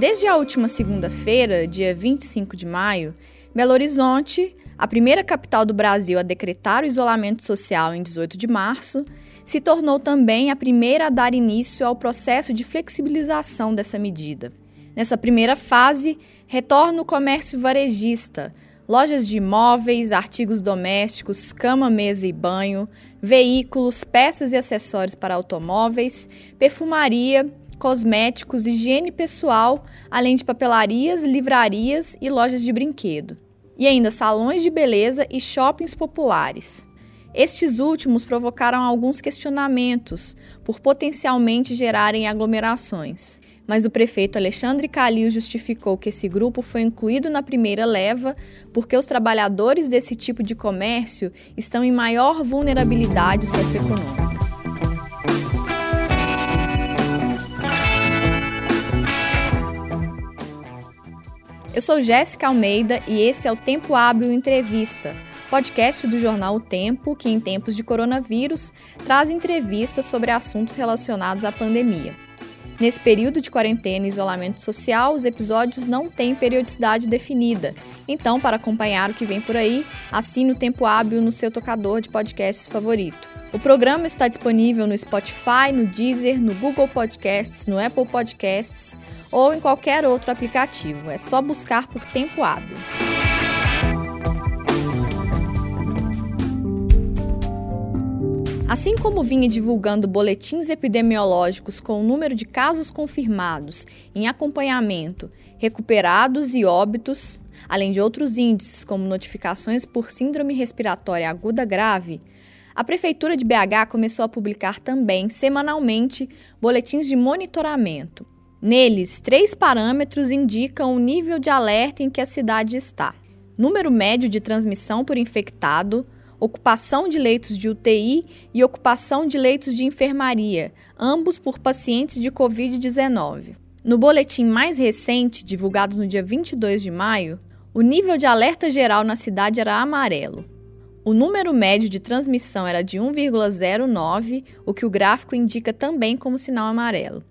Desde a última segunda-feira, dia 25 de maio, Belo Horizonte, a primeira capital do Brasil a decretar o isolamento social em 18 de março, se tornou também a primeira a dar início ao processo de flexibilização dessa medida. Nessa primeira fase, retorna o comércio varejista, lojas de imóveis, artigos domésticos, cama, mesa e banho, veículos, peças e acessórios para automóveis, perfumaria, cosméticos, higiene pessoal, além de papelarias, livrarias e lojas de brinquedo. E ainda salões de beleza e shoppings populares. Estes últimos provocaram alguns questionamentos por potencialmente gerarem aglomerações. Mas o prefeito Alexandre Calil justificou que esse grupo foi incluído na primeira leva porque os trabalhadores desse tipo de comércio estão em maior vulnerabilidade socioeconômica. Eu sou Jéssica Almeida e esse é o Tempo Hábil Entrevista, podcast do jornal O Tempo, que em tempos de coronavírus traz entrevistas sobre assuntos relacionados à pandemia. Nesse período de quarentena e isolamento social, os episódios não têm periodicidade definida. Então, para acompanhar o que vem por aí, assine o Tempo Hábil no seu tocador de podcasts favorito. O programa está disponível no Spotify, no Deezer, no Google Podcasts, no Apple Podcasts ou em qualquer outro aplicativo. É só buscar por tempo hábil. Assim como vinha divulgando boletins epidemiológicos com o número de casos confirmados em acompanhamento, recuperados e óbitos, além de outros índices como notificações por síndrome respiratória aguda grave, a Prefeitura de BH começou a publicar também semanalmente boletins de monitoramento, Neles, três parâmetros indicam o nível de alerta em que a cidade está: número médio de transmissão por infectado, ocupação de leitos de UTI e ocupação de leitos de enfermaria, ambos por pacientes de Covid-19. No boletim mais recente, divulgado no dia 22 de maio, o nível de alerta geral na cidade era amarelo. O número médio de transmissão era de 1,09, o que o gráfico indica também como sinal amarelo.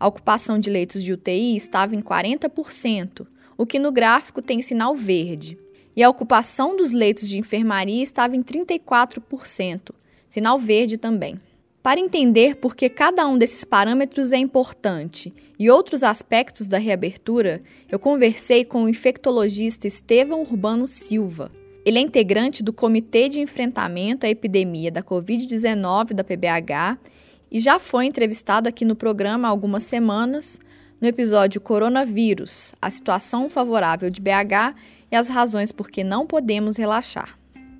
A ocupação de leitos de UTI estava em 40%, o que no gráfico tem sinal verde. E a ocupação dos leitos de enfermaria estava em 34%, sinal verde também. Para entender por que cada um desses parâmetros é importante e outros aspectos da reabertura, eu conversei com o infectologista Estevão Urbano Silva. Ele é integrante do Comitê de Enfrentamento à Epidemia da Covid-19 da PBH e já foi entrevistado aqui no programa há algumas semanas, no episódio Coronavírus, a situação favorável de BH e as razões por que não podemos relaxar.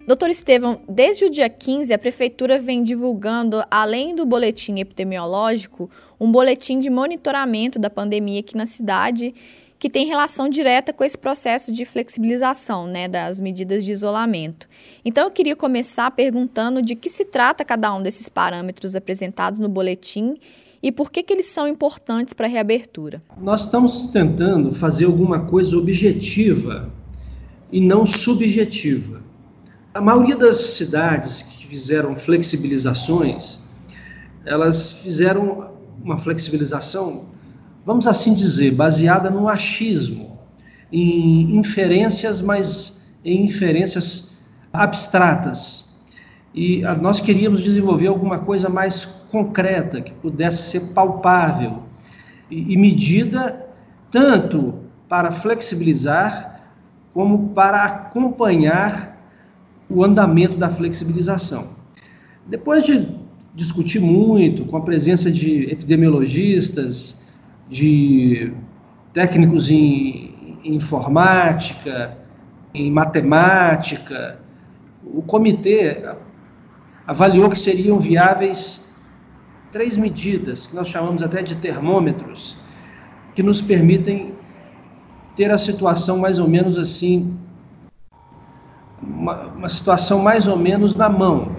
Doutor Estevam, desde o dia 15, a Prefeitura vem divulgando, além do boletim epidemiológico, um boletim de monitoramento da pandemia aqui na cidade que tem relação direta com esse processo de flexibilização né, das medidas de isolamento. Então, eu queria começar perguntando de que se trata cada um desses parâmetros apresentados no boletim e por que, que eles são importantes para a reabertura. Nós estamos tentando fazer alguma coisa objetiva e não subjetiva. A maioria das cidades que fizeram flexibilizações, elas fizeram uma flexibilização vamos assim dizer, baseada no achismo, em inferências, mas em inferências abstratas. E nós queríamos desenvolver alguma coisa mais concreta, que pudesse ser palpável e, e medida tanto para flexibilizar como para acompanhar o andamento da flexibilização. Depois de discutir muito com a presença de epidemiologistas, de técnicos em, em informática, em matemática. O comitê avaliou que seriam viáveis três medidas, que nós chamamos até de termômetros, que nos permitem ter a situação mais ou menos assim, uma, uma situação mais ou menos na mão.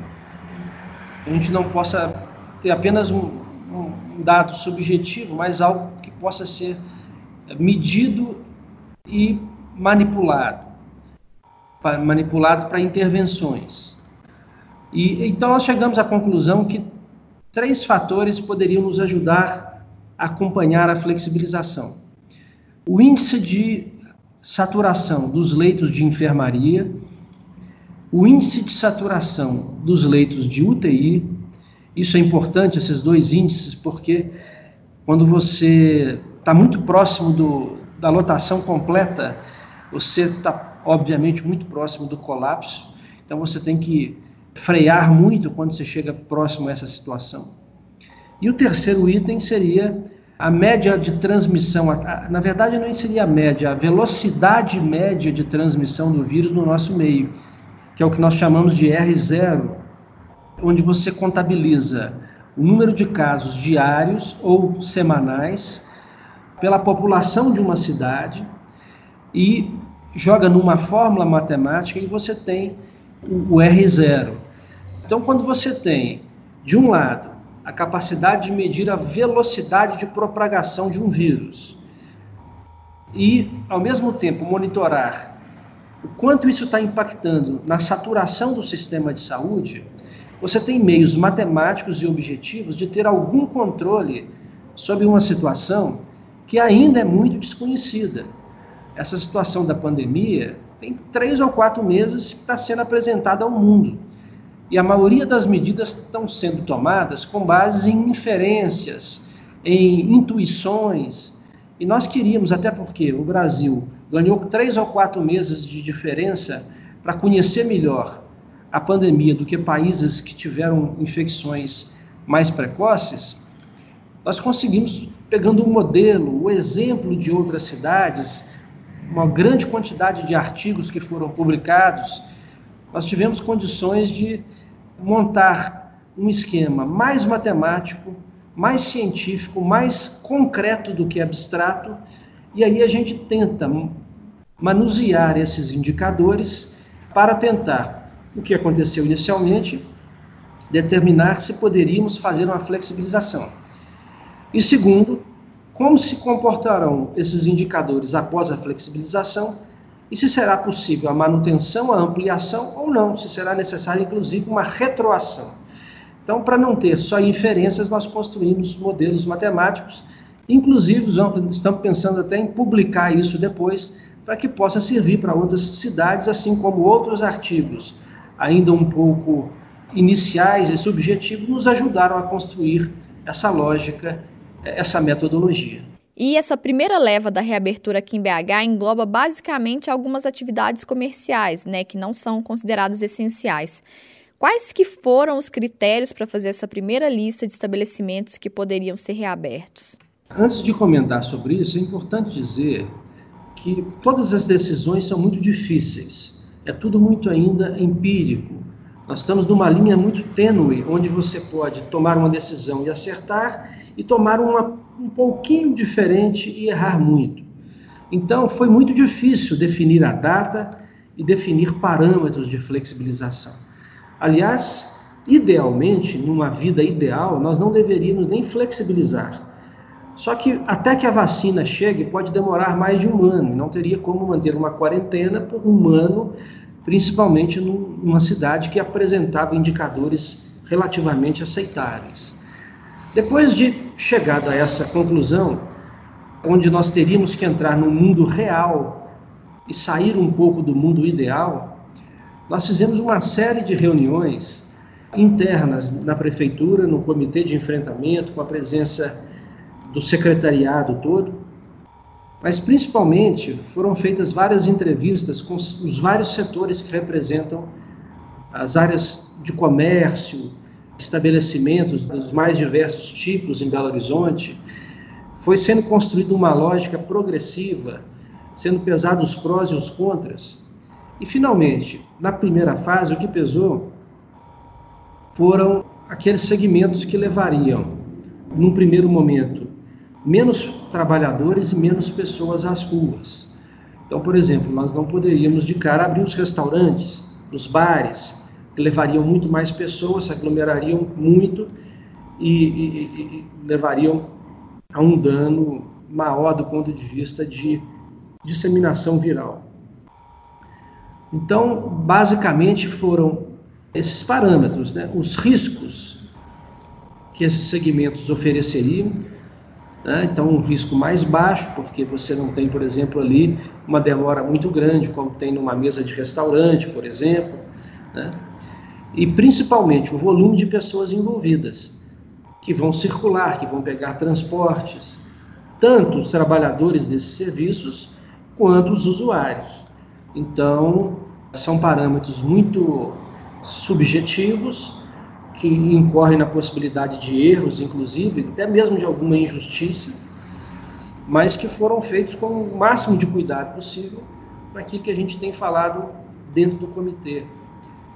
A gente não possa ter apenas um, um dado subjetivo, mas algo possa ser medido e manipulado, manipulado para intervenções. E então nós chegamos à conclusão que três fatores poderiam nos ajudar a acompanhar a flexibilização. o índice de saturação dos leitos de enfermaria, o índice de saturação dos leitos de UTI. Isso é importante, esses dois índices, porque quando você está muito próximo do, da lotação completa, você está, obviamente, muito próximo do colapso. Então, você tem que frear muito quando você chega próximo a essa situação. E o terceiro item seria a média de transmissão, na verdade não seria a média, a velocidade média de transmissão do vírus no nosso meio, que é o que nós chamamos de R0, onde você contabiliza o número de casos diários ou semanais pela população de uma cidade e joga numa fórmula matemática e você tem o R0. Então, quando você tem, de um lado, a capacidade de medir a velocidade de propagação de um vírus e, ao mesmo tempo, monitorar o quanto isso está impactando na saturação do sistema de saúde, você tem meios matemáticos e objetivos de ter algum controle sobre uma situação que ainda é muito desconhecida. Essa situação da pandemia tem três ou quatro meses que está sendo apresentada ao mundo. E a maioria das medidas estão sendo tomadas com base em inferências, em intuições. E nós queríamos, até porque o Brasil ganhou três ou quatro meses de diferença para conhecer melhor a pandemia do que países que tiveram infecções mais precoces, nós conseguimos, pegando um modelo, o exemplo de outras cidades, uma grande quantidade de artigos que foram publicados, nós tivemos condições de montar um esquema mais matemático, mais científico, mais concreto do que abstrato, e aí a gente tenta manusear esses indicadores para tentar, o que aconteceu inicialmente, determinar se poderíamos fazer uma flexibilização. E segundo, como se comportarão esses indicadores após a flexibilização e se será possível a manutenção, a ampliação ou não, se será necessário inclusive uma retroação. Então, para não ter só inferências, nós construímos modelos matemáticos, inclusive estamos pensando até em publicar isso depois, para que possa servir para outras cidades, assim como outros artigos, ainda um pouco iniciais e subjetivos, nos ajudaram a construir essa lógica, essa metodologia. E essa primeira leva da reabertura aqui em BH engloba basicamente algumas atividades comerciais, né, que não são consideradas essenciais. Quais que foram os critérios para fazer essa primeira lista de estabelecimentos que poderiam ser reabertos? Antes de comentar sobre isso, é importante dizer que todas as decisões são muito difíceis. É tudo muito ainda empírico. Nós estamos numa linha muito tênue, onde você pode tomar uma decisão e acertar, e tomar uma um pouquinho diferente e errar muito. Então, foi muito difícil definir a data e definir parâmetros de flexibilização. Aliás, idealmente, numa vida ideal, nós não deveríamos nem flexibilizar. Só que até que a vacina chegue pode demorar mais de um ano, não teria como manter uma quarentena por um ano, principalmente numa cidade que apresentava indicadores relativamente aceitáveis. Depois de chegado a essa conclusão, onde nós teríamos que entrar no mundo real e sair um pouco do mundo ideal, nós fizemos uma série de reuniões internas na prefeitura, no comitê de enfrentamento, com a presença do secretariado todo, mas principalmente foram feitas várias entrevistas com os vários setores que representam as áreas de comércio, estabelecimentos dos mais diversos tipos em Belo Horizonte, foi sendo construída uma lógica progressiva, sendo pesados os prós e os contras. E, finalmente, na primeira fase, o que pesou foram aqueles segmentos que levariam, num primeiro momento, menos trabalhadores e menos pessoas às ruas. Então, por exemplo, nós não poderíamos de cara abrir os restaurantes, os bares, que levariam muito mais pessoas, se aglomerariam muito e, e, e levariam a um dano maior do ponto de vista de disseminação viral. Então, basicamente foram esses parâmetros, né? os riscos que esses segmentos ofereceriam, Né? Então, um risco mais baixo, porque você não tem, por exemplo, ali uma demora muito grande, como tem numa mesa de restaurante, por exemplo. Né? E principalmente o volume de pessoas envolvidas, que vão circular, que vão pegar transportes, tanto os trabalhadores desses serviços quanto os usuários. Então, são parâmetros muito subjetivos que incorrem na possibilidade de erros, inclusive, até mesmo de alguma injustiça, mas que foram feitos com o máximo de cuidado possível naquilo que a gente tem falado dentro do comitê.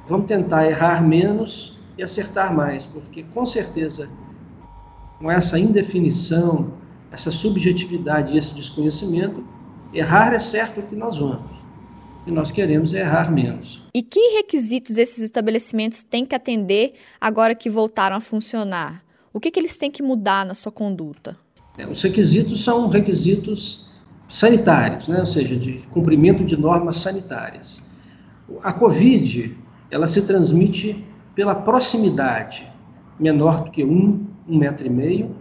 Vamos tentar errar menos e acertar mais, porque com certeza com essa indefinição, essa subjetividade e esse desconhecimento, errar é certo que nós vamos e nós queremos errar menos. E que requisitos esses estabelecimentos têm que atender agora que voltaram a funcionar? O que, que eles têm que mudar na sua conduta? É, os requisitos são requisitos sanitários, né? ou seja, de cumprimento de normas sanitárias. A Covid, ela se transmite pela proximidade, menor do que um, um metro e meio,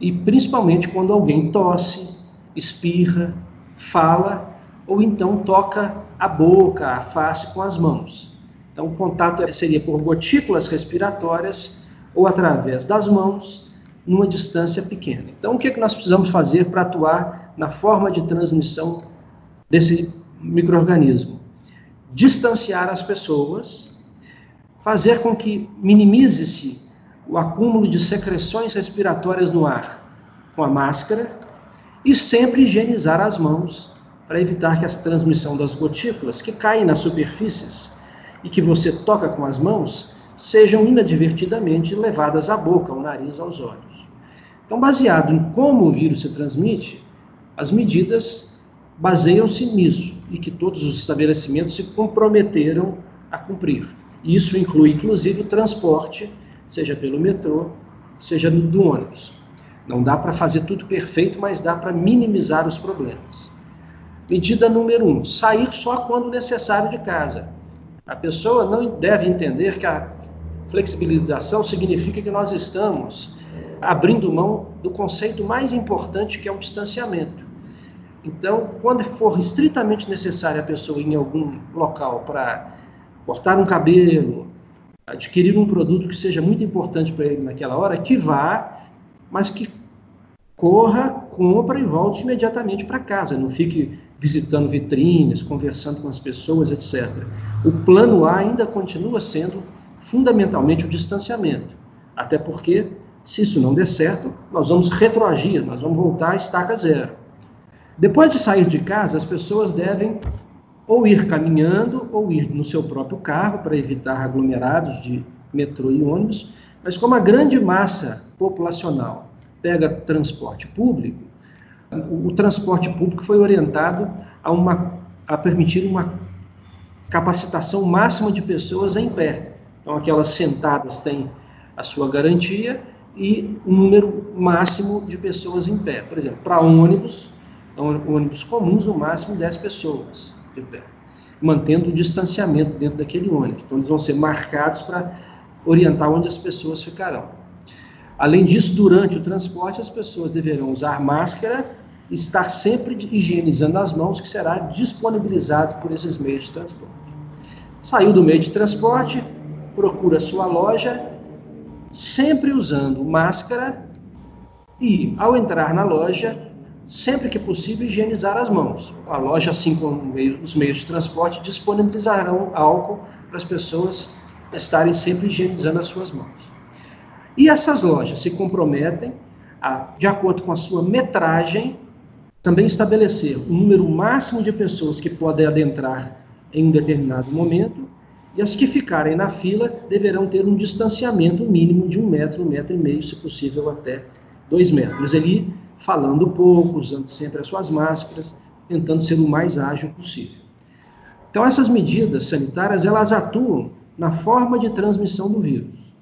e principalmente quando alguém tosse, espirra, fala ou então toca a boca, a face com as mãos. Então, o contato seria por gotículas respiratórias ou através das mãos, numa distância pequena. Então, o que, é que nós precisamos fazer para atuar na forma de transmissão desse microorganismo? Distanciar as pessoas, fazer com que minimize-se o acúmulo de secreções respiratórias no ar com a máscara e sempre higienizar as mãos para evitar que essa transmissão das gotículas que caem nas superfícies e que você toca com as mãos sejam inadvertidamente levadas à boca, ao nariz, aos olhos. Então, baseado em como o vírus se transmite, as medidas baseiam-se nisso e que todos os estabelecimentos se comprometeram a cumprir. Isso inclui, inclusive, o transporte, seja pelo metrô, seja do ônibus. Não dá para fazer tudo perfeito, mas dá para minimizar os problemas. Medida número um: sair só quando necessário de casa. A pessoa não deve entender que a flexibilização significa que nós estamos abrindo mão do conceito mais importante que é o distanciamento. Então, quando for estritamente necessário a pessoa ir em algum local para cortar um cabelo, adquirir um produto que seja muito importante para ele naquela hora, que vá, mas que corra, compra e volte imediatamente para casa. Não fique visitando vitrines, conversando com as pessoas, etc. O plano A ainda continua sendo fundamentalmente o distanciamento. Até porque, se isso não der certo, nós vamos retroagir, nós vamos voltar à estaca zero. Depois de sair de casa, as pessoas devem ou ir caminhando ou ir no seu próprio carro para evitar aglomerados de metrô e ônibus, mas como a grande massa populacional pega transporte público, o, transporte público foi orientado a, uma, a permitir uma capacitação máxima de pessoas em pé. Então, aquelas sentadas têm a sua garantia e um número máximo de pessoas em pé. Por exemplo, para ônibus, ônibus comuns, no máximo 10 pessoas de pé, mantendo o distanciamento dentro daquele ônibus. Então, eles vão ser marcados para orientar onde as pessoas ficarão. Além disso, durante o transporte, as pessoas deverão usar máscara estar sempre higienizando as mãos, que será disponibilizado por esses meios de transporte. Saiu do meio de transporte, procura sua loja, sempre usando máscara e, ao entrar na loja, sempre que possível, higienizar as mãos. A loja, assim como os meios de transporte, disponibilizarão álcool para as pessoas estarem sempre higienizando as suas mãos. E essas lojas se comprometem, a, de acordo com a sua metragem, também estabelecer o número máximo de pessoas que podem adentrar em um determinado momento, e as que ficarem na fila deverão ter um distanciamento mínimo de um metro, um metro e meio, se possível até dois metros. Ali, falando pouco, usando sempre as suas máscaras, tentando ser o mais ágil possível. Então, essas medidas sanitárias, elas atuam na forma de transmissão do vírus.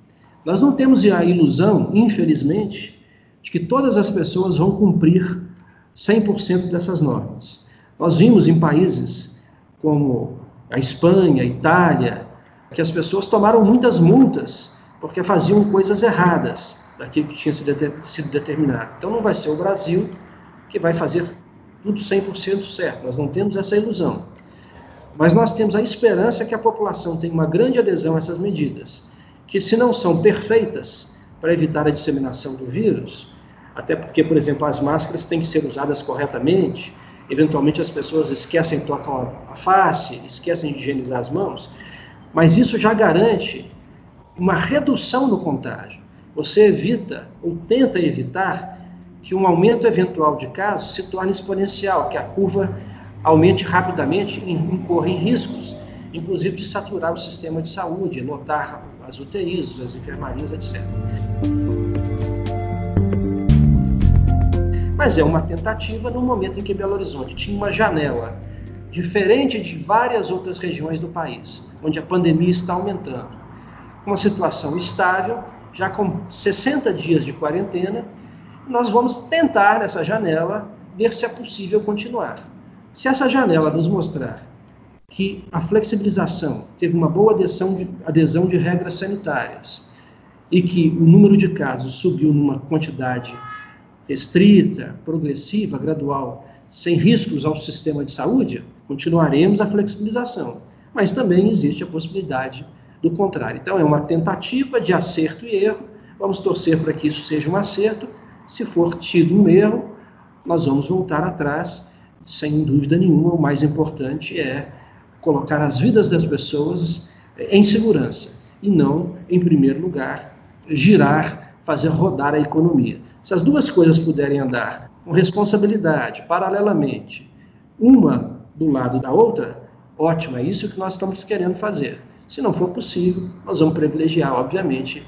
Nós não temos a ilusão, infelizmente, de que todas as pessoas vão cumprir 100% dessas normas. Nós vimos em países como a Espanha, a Itália, que as pessoas tomaram muitas multas porque faziam coisas erradas. daquilo que tinha sido determinado. Então não vai ser o Brasil que vai fazer tudo 100% certo, nós não temos essa ilusão. Mas nós temos a esperança que a população tenha uma grande adesão a essas medidas, que se não são perfeitas para evitar a disseminação do vírus, até porque, por exemplo, as máscaras têm que ser usadas corretamente, eventualmente as pessoas esquecem, tocam a face, esquecem de higienizar as mãos, mas isso já garante uma redução no contágio. Você evita ou tenta evitar que um aumento eventual de casos se torne exponencial, que a curva aumente rapidamente e incorra em riscos, inclusive de saturar o sistema de saúde, lotar as UTIs, as enfermarias, etc. Mas é uma tentativa no momento em que Belo Horizonte tinha uma janela diferente de várias outras regiões do país, onde a pandemia está aumentando. Uma situação estável, já com 60 dias de quarentena, nós vamos tentar nessa janela ver se é possível continuar. Se essa janela nos mostrar que a flexibilização teve uma boa adesão de, adesão de regras sanitárias e que o número de casos subiu numa quantidade restrita, progressiva, gradual, sem riscos ao sistema de saúde, continuaremos a flexibilização. Mas também existe a possibilidade do contrário. Então, é uma tentativa de acerto e erro. Vamos torcer para que isso seja um acerto. Se for tido um erro, nós vamos voltar atrás, sem dúvida nenhuma. O mais importante é colocar as vidas das pessoas em segurança e não, em primeiro lugar, girar, fazer rodar a economia. Se as duas coisas puderem andar com responsabilidade, paralelamente, uma do lado da outra, ótimo, é isso que nós estamos querendo fazer. Se não for possível, nós vamos privilegiar, obviamente,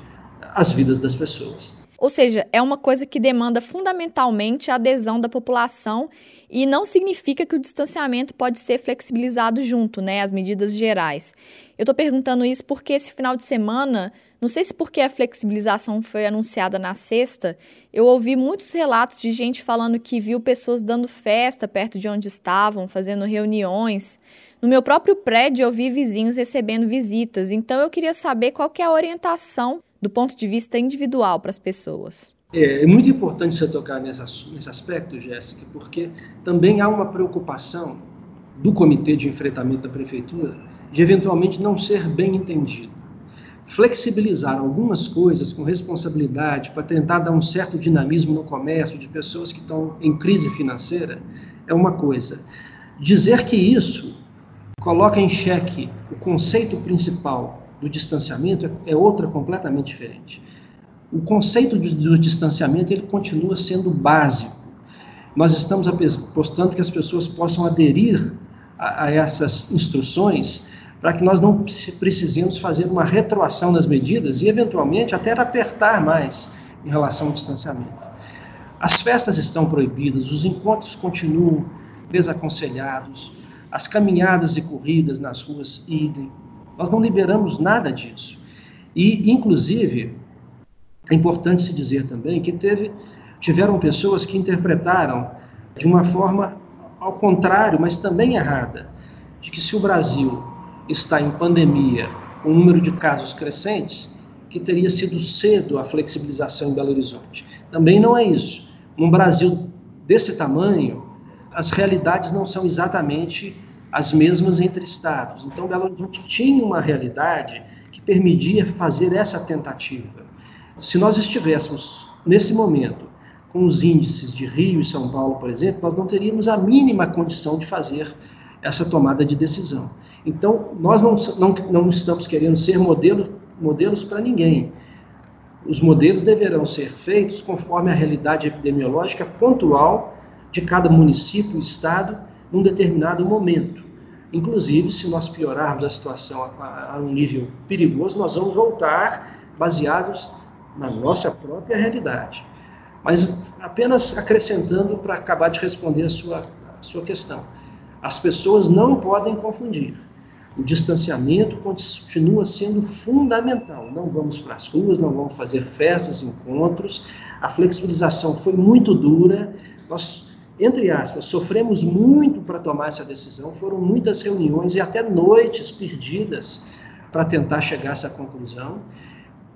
as vidas das pessoas. Ou seja, é uma coisa que demanda fundamentalmente a adesão da população e não significa que o distanciamento pode ser flexibilizado junto, né, as medidas gerais. Eu estou perguntando isso porque esse final de semana não sei se porque a flexibilização foi anunciada na sexta, eu ouvi muitos relatos de gente falando que viu pessoas dando festa perto de onde estavam, fazendo reuniões. No meu próprio prédio eu vi vizinhos recebendo visitas, então eu queria saber qual que é a orientação do ponto de vista individual para as pessoas. É, é, muito importante você tocar nesse, aspecto, Jéssica, porque também há uma preocupação do Comitê de Enfrentamento da Prefeitura de eventualmente não ser bem entendido flexibilizar algumas coisas com responsabilidade para tentar dar um certo dinamismo no comércio de pessoas que estão em crise financeira é uma coisa. Dizer que isso coloca em xeque o conceito principal do distanciamento é outra completamente diferente. O conceito do distanciamento ele continua sendo básico. Nós estamos apostando que as pessoas possam aderir a, a essas instruções para que nós não precisemos fazer uma retroação nas medidas e, eventualmente, até apertar mais em relação ao distanciamento. As festas estão proibidas, os encontros continuam desaconselhados, as caminhadas e corridas nas ruas idem. Nós não liberamos nada disso. E, inclusive, é importante se dizer também que teve, tiveram pessoas que interpretaram de uma forma ao contrário, mas também errada, de que se o Brasil está em pandemia, com um número de casos crescentes, que teria sido cedo a flexibilização em Belo Horizonte. Também não é isso. Num Brasil desse tamanho, as realidades não são exatamente as mesmas entre estados. Então, Belo Horizonte tinha uma realidade que permitia fazer essa tentativa. Se nós estivéssemos, nesse momento, com os índices de Rio e São Paulo, por exemplo, nós não teríamos a mínima condição de fazer essa tomada de decisão. Então, nós não, não, não estamos querendo ser modelo, modelos para ninguém. Os modelos deverão ser feitos conforme a realidade epidemiológica pontual de cada município estado num determinado momento. Inclusive, se nós piorarmos a situação a, a um nível perigoso, nós vamos voltar baseados na nossa própria realidade. Mas apenas acrescentando para acabar de responder a sua, a sua questão. As pessoas não podem confundir o distanciamento continua sendo fundamental. Não vamos para as ruas, não vamos fazer festas, encontros. A flexibilização foi muito dura. Nós, entre aspas, sofremos muito para tomar essa decisão. Foram muitas reuniões e até noites perdidas para tentar chegar a essa conclusão.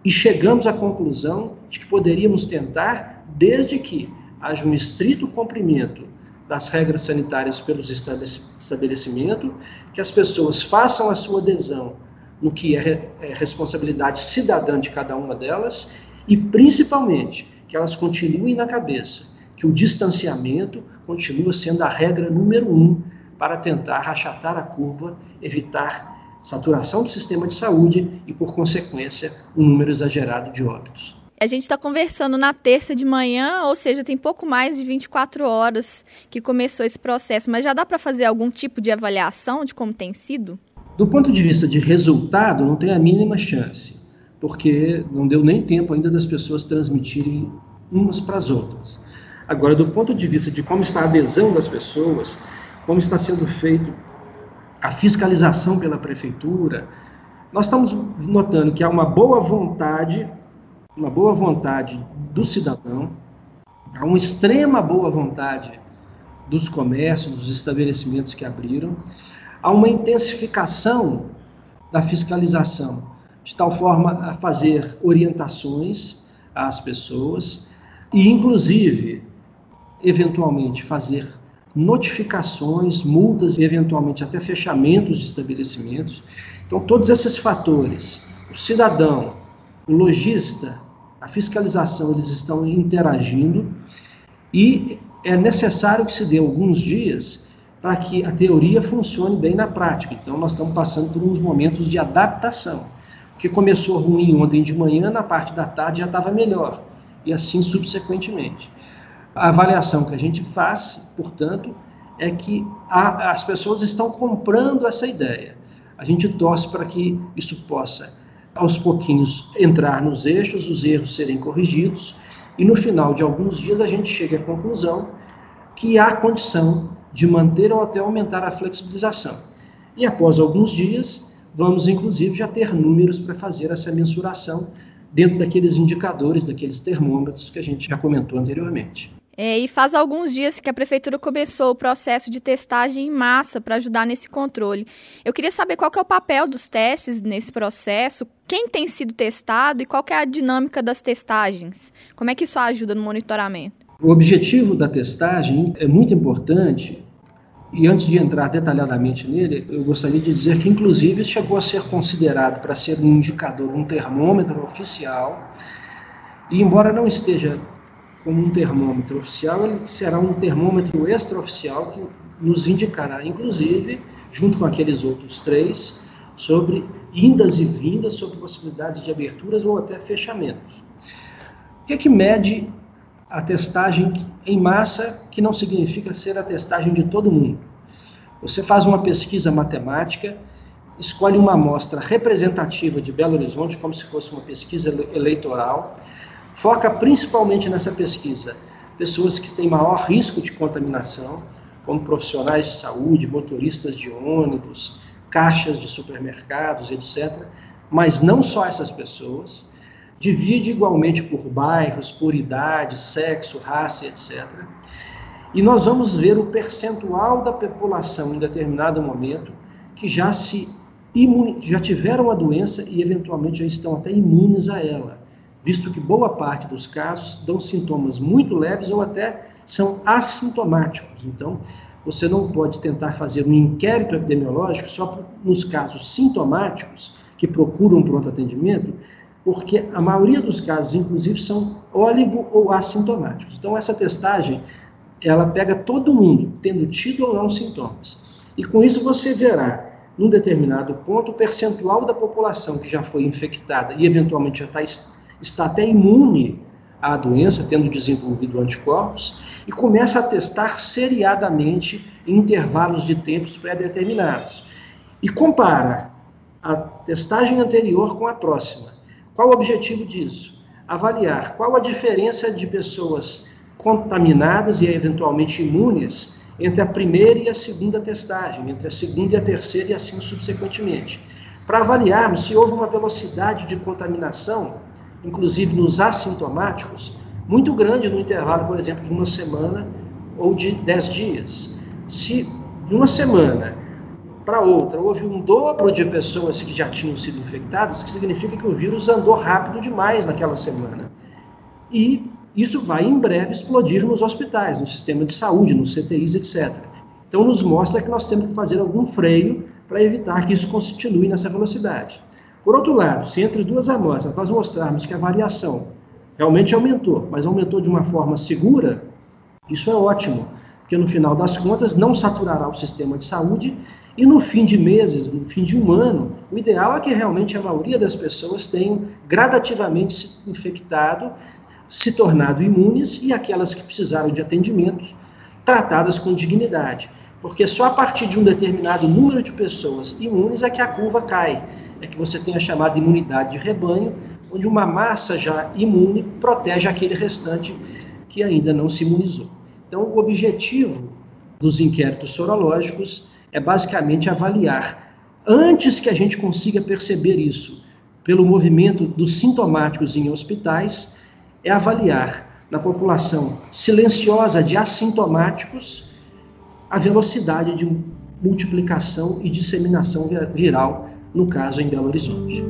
e chegamos à conclusão de que poderíamos tentar, desde que haja um estrito cumprimento das regras sanitárias pelos estabelecimentos, que as pessoas façam a sua adesão no que é, é responsabilidade cidadã de cada uma delas e, principalmente, que elas continuem na cabeça que o distanciamento continua sendo a regra número um para tentar achatar a curva, evitar saturação do sistema de saúde e, por consequência, um número exagerado de óbitos. A gente está conversando na terça de manhã, ou seja, tem pouco mais de 24 horas que começou esse processo, mas já dá para fazer algum tipo de avaliação de como tem sido? Do ponto de vista de resultado, não tem a mínima chance, porque não deu nem tempo ainda das pessoas transmitirem umas para as outras. Agora, do ponto de vista de como está a adesão das pessoas, como está sendo feito a fiscalização pela prefeitura, nós estamos notando que há uma boa vontade, uma boa vontade do cidadão, há uma extrema boa vontade dos comércios, dos estabelecimentos que abriram, há uma intensificação da fiscalização, de tal forma a fazer orientações às pessoas e, inclusive, eventualmente fazer notificações, multas e eventualmente até fechamentos de estabelecimentos. Então, todos esses fatores, o cidadão, o lojista, a fiscalização, eles estão interagindo e é necessário que se dê alguns dias para que a teoria funcione bem na prática. Então, nós estamos passando por uns momentos de adaptação. Que começou ruim ontem de manhã, na parte da tarde já estava melhor, e assim subsequentemente. A avaliação que a gente faz, portanto, é que a, as pessoas estão comprando essa ideia. A gente torce para que isso possa, aos pouquinhos, entrar nos eixos, os erros serem corrigidos, e no final de alguns dias a gente chega à conclusão que há condição de manter ou até aumentar a flexibilização. E após alguns dias, vamos inclusive já ter números para fazer essa mensuração dentro daqueles indicadores, daqueles termômetros que a gente já comentou anteriormente. É, e faz alguns dias que a prefeitura começou o processo de testagem em massa para ajudar nesse controle. Eu queria saber qual que é o papel dos testes nesse processo, quem tem sido testado e qual que é a dinâmica das testagens. Como é que isso ajuda no monitoramento? O objetivo da testagem é muito importante e antes de entrar detalhadamente nele, eu gostaria de dizer que, inclusive, chegou a ser considerado para ser um indicador, um termômetro oficial. E, embora não esteja como um termômetro oficial, ele será um termômetro extraoficial que nos indicará, inclusive, junto com aqueles outros três, sobre indas e vindas, sobre possibilidades de aberturas ou até fechamentos. O que é que mede a testagem em massa, que não significa ser a testagem de todo mundo? Você faz uma pesquisa matemática, escolhe uma amostra representativa de Belo Horizonte, como se fosse uma pesquisa eleitoral, foca principalmente nessa pesquisa pessoas que têm maior risco de contaminação, como profissionais de saúde, motoristas de ônibus, caixas de supermercados, etc. Mas não só essas pessoas, divide igualmente por bairros, por idade, sexo, raça, etc. E nós vamos ver o percentual da população em determinado momento que já se já tiveram a doença e eventualmente já estão até imunes a ela visto que boa parte dos casos dão sintomas muito leves ou até são assintomáticos. Então, você não pode tentar fazer um inquérito epidemiológico só nos casos sintomáticos que procuram pronto atendimento, porque a maioria dos casos, inclusive, são óligo ou assintomáticos. Então, essa testagem, ela pega todo mundo, tendo tido ou não sintomas. E com isso você verá, num determinado ponto, o percentual da população que já foi infectada e eventualmente já está está até imune à doença, tendo desenvolvido anticorpos, e começa a testar seriadamente em intervalos de tempos pré-determinados. E compara a testagem anterior com a próxima. Qual o objetivo disso? Avaliar qual a diferença de pessoas contaminadas e eventualmente imunes entre a primeira e a segunda testagem, entre a segunda e a terceira e assim subsequentemente, para avaliarmos se houve uma velocidade de contaminação inclusive nos assintomáticos, muito grande no intervalo, por exemplo, de uma semana ou de dez dias. Se em uma semana para outra houve um dobro de pessoas que já tinham sido infectadas, que significa que o vírus andou rápido demais naquela semana. E isso vai em breve explodir nos hospitais, no sistema de saúde, nos CTIs, etc. Então, nos mostra que nós temos que fazer algum freio para evitar que isso continue nessa velocidade. Por outro lado, se entre duas amostras nós mostrarmos que a variação realmente aumentou, mas aumentou de uma forma segura, isso é ótimo, porque no final das contas não saturará o sistema de saúde e no fim de meses, no fim de um ano, o ideal é que realmente a maioria das pessoas tenham gradativamente se infectado, se tornado imunes e aquelas que precisaram de atendimento tratadas com dignidade. Porque só a partir de um determinado número de pessoas imunes é que a curva cai, é que você tem a chamada imunidade de rebanho, onde uma massa já imune protege aquele restante que ainda não se imunizou. Então, o objetivo dos inquéritos sorológicos é basicamente avaliar, antes que a gente consiga perceber isso, pelo movimento dos sintomáticos em hospitais, é avaliar na população silenciosa de assintomáticos a velocidade de multiplicação e disseminação viral, no caso em Belo Horizonte.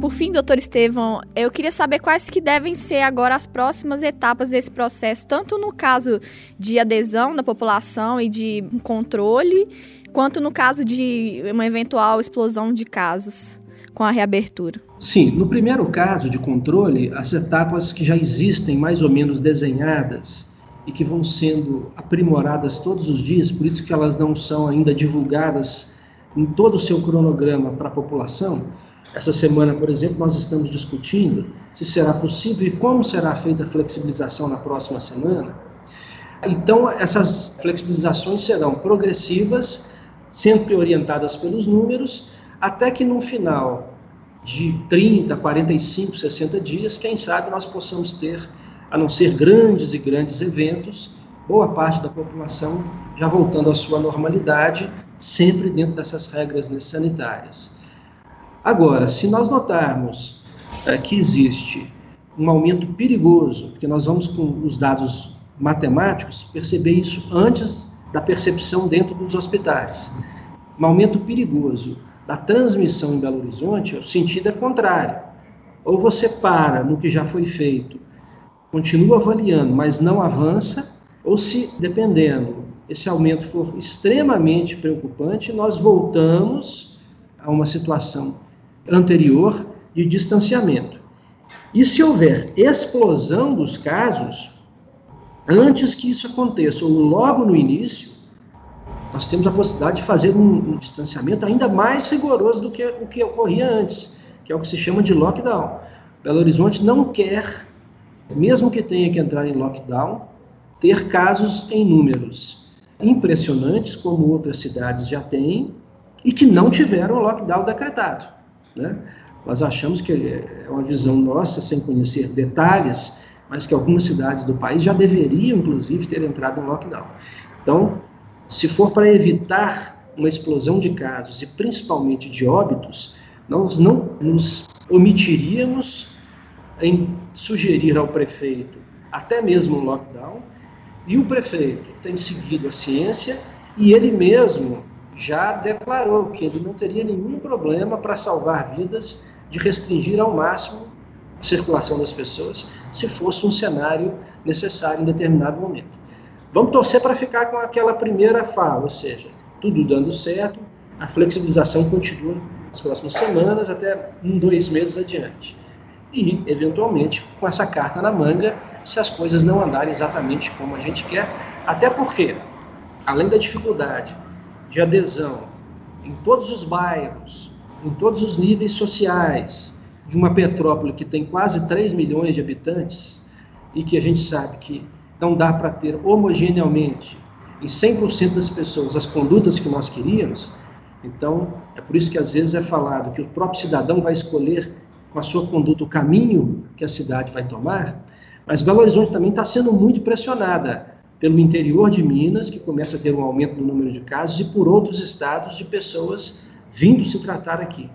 Por fim, doutor Estevão, eu queria saber quais que devem ser agora as próximas etapas desse processo, tanto no caso de adesão da população e de controle, quanto no caso de uma eventual explosão de casos com a reabertura. Sim, no primeiro caso de controle, as etapas que já existem mais ou menos desenhadas e que vão sendo aprimoradas todos os dias, por isso que elas não são ainda divulgadas em todo o seu cronograma para a população. Essa semana, por exemplo, nós estamos discutindo se será possível e como será feita a flexibilização na próxima semana. Então, essas flexibilizações serão progressivas, sempre orientadas pelos números, até que no final de 30, 45, 60 dias, quem sabe nós possamos ter a não ser grandes e grandes eventos, boa parte da população já voltando à sua normalidade, sempre dentro dessas regras sanitárias. Agora, se nós notarmos é, que existe um aumento perigoso, porque nós vamos com os dados matemáticos perceber isso antes da percepção dentro dos hospitais. Um aumento perigoso da transmissão em Belo Horizonte, o sentido é contrário. Ou você para no que já foi feito continua avaliando, mas não avança, ou se, dependendo, esse aumento for extremamente preocupante, nós voltamos a uma situação anterior de distanciamento. E se houver explosão dos casos, antes que isso aconteça, ou logo no início, nós temos a possibilidade de fazer um, um distanciamento ainda mais rigoroso do que o que ocorria antes, que é o que se chama de lockdown. Belo Horizonte não quer mesmo que tenha que entrar em lockdown, ter casos em números impressionantes, como outras cidades já têm, e que não tiveram lockdown decretado. Né? Nós achamos que é uma visão nossa, sem conhecer detalhes, mas que algumas cidades do país já deveriam, inclusive, ter entrado em lockdown. Então, se for para evitar uma explosão de casos e principalmente de óbitos, nós não nos omitiríamos em sugerir ao prefeito até mesmo um lockdown, e o prefeito tem seguido a ciência e ele mesmo já declarou que ele não teria nenhum problema para salvar vidas de restringir ao máximo a circulação das pessoas, se fosse um cenário necessário em determinado momento. Vamos torcer para ficar com aquela primeira fala, ou seja, tudo dando certo, a flexibilização continua nas próximas semanas, até um, dois meses adiante e, eventualmente, com essa carta na manga, se as coisas não andarem exatamente como a gente quer. Até porque, além da dificuldade de adesão em todos os bairros, em todos os níveis sociais, de uma petrópole que tem quase 3 milhões de habitantes e que a gente sabe que não dá para ter homogeneamente em 100% das pessoas as condutas que nós queríamos, então é por isso que às vezes é falado que o próprio cidadão vai escolher com a sua conduta, o caminho que a cidade vai tomar, mas Belo Horizonte também está sendo muito pressionada pelo interior de Minas, que começa a ter um aumento no número de casos, e por outros estados de pessoas vindo se tratar aqui.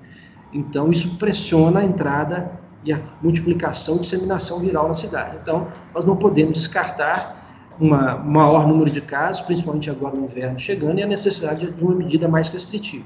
Então, isso pressiona a entrada e a multiplicação disseminação viral na cidade. Então, nós não podemos descartar um maior número de casos, principalmente agora no inverno chegando, e a necessidade de uma medida mais restritiva.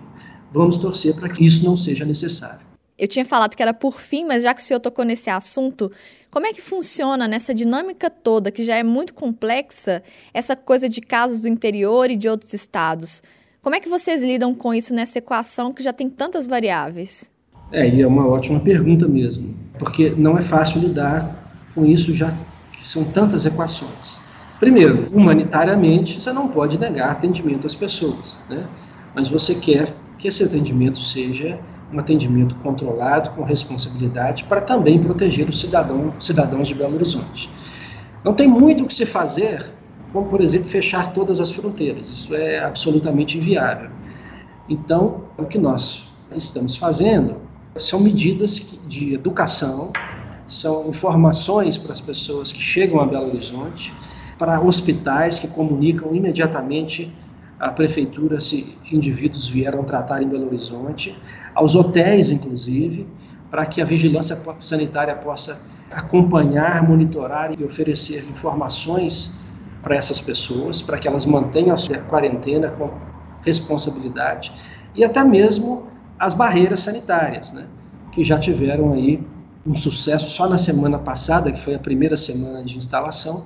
Vamos torcer para que isso não seja necessário. Eu tinha falado que era por fim, mas já que o senhor tocou nesse assunto, como é que funciona nessa dinâmica toda, que já é muito complexa, essa coisa de casos do interior e de outros estados? Como é que vocês lidam com isso nessa equação que já tem tantas variáveis? É, e é uma ótima pergunta mesmo, porque não é fácil lidar com isso já que são tantas equações. Primeiro, humanitariamente, você não pode negar atendimento às pessoas, né? mas você quer que esse atendimento seja um atendimento controlado, com responsabilidade, para também proteger os cidadão, cidadãos de Belo Horizonte. Não tem muito o que se fazer, como, por exemplo, fechar todas as fronteiras. Isso é absolutamente inviável. Então, o que nós estamos fazendo são medidas de educação, são informações para as pessoas que chegam a Belo Horizonte, para hospitais que comunicam imediatamente à prefeitura se indivíduos vieram tratar em Belo Horizonte, aos hotéis, inclusive, para que a vigilância sanitária possa acompanhar, monitorar e oferecer informações para essas pessoas, para que elas mantenham a sua quarentena com responsabilidade e até mesmo as barreiras sanitárias, né, que já tiveram aí um sucesso só na semana passada, que foi a primeira semana de instalação,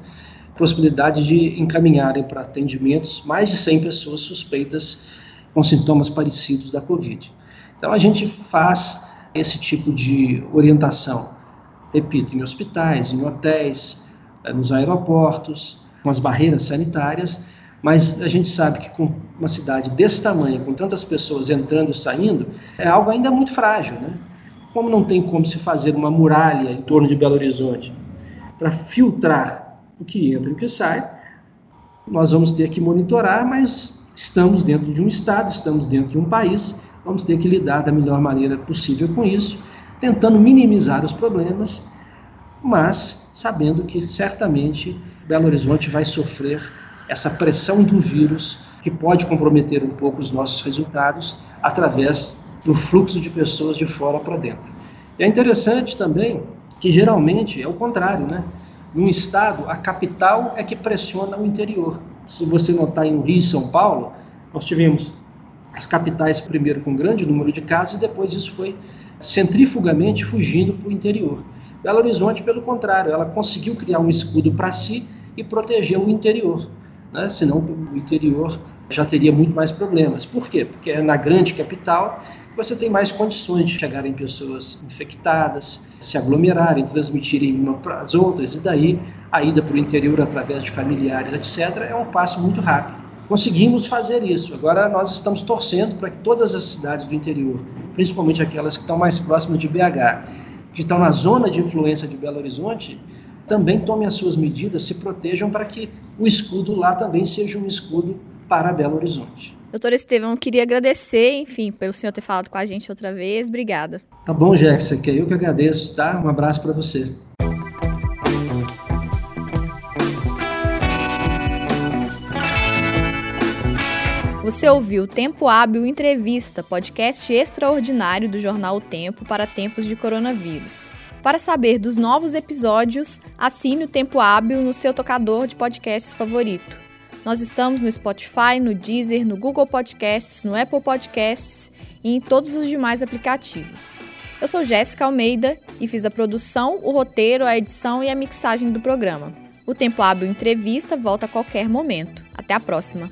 possibilidade de encaminharem para atendimentos mais de 100 pessoas suspeitas com sintomas parecidos da Covid. Então a gente faz esse tipo de orientação, repito, em hospitais, em hotéis, eh, nos aeroportos, com as barreiras sanitárias, mas a gente sabe que com uma cidade desse tamanho, com tantas pessoas entrando e saindo, é algo ainda muito frágil, né? Como não tem como se fazer uma muralha em torno de Belo Horizonte para filtrar o que entra e o que sai, nós vamos ter que monitorar, mas estamos dentro de um estado, estamos dentro de um país, vamos ter que lidar da melhor maneira possível com isso, tentando minimizar os problemas, mas sabendo que certamente Belo Horizonte vai sofrer essa pressão do vírus que pode comprometer um pouco os nossos resultados através do fluxo de pessoas de fora para dentro. E é interessante também que geralmente é o contrário, né? Num estado, a capital é que pressiona o interior. Se você notar em Rio e São Paulo, nós tivemos as capitais primeiro com grande número de casos e depois isso foi centrifugamente fugindo para o interior. Belo Horizonte, pelo contrário, ela conseguiu criar um escudo para si e proteger o interior. Né? Senão o interior já teria muito mais problemas. Por quê? Porque é na grande capital você tem mais condições de chegarem pessoas infectadas, se aglomerarem, transmitirem uma para as outras, e daí a ida para o interior através de familiares, etc., é um passo muito rápido. Conseguimos fazer isso. Agora nós estamos torcendo para que todas as cidades do interior, principalmente aquelas que estão mais próximas de BH, que estão na zona de influência de Belo Horizonte, também tomem as suas medidas, se protejam para que o escudo lá também seja um escudo para Belo Horizonte. Doutor Estevão, queria agradecer, enfim, pelo senhor ter falado com a gente outra vez. Obrigada. Tá bom, Jéssica, eu que agradeço, tá? Um abraço para você. Você ouviu Tempo Hábil Entrevista, podcast extraordinário do jornal O Tempo para tempos de coronavírus. Para saber dos novos episódios, assine o Tempo Hábil no seu tocador de podcasts favorito. Nós estamos no Spotify, no Deezer, no Google Podcasts, no Apple Podcasts e em todos os demais aplicativos. Eu sou Jéssica Almeida e fiz a produção, o roteiro, a edição e a mixagem do programa. O Tempo Hábil Entrevista volta a qualquer momento. Até a próxima!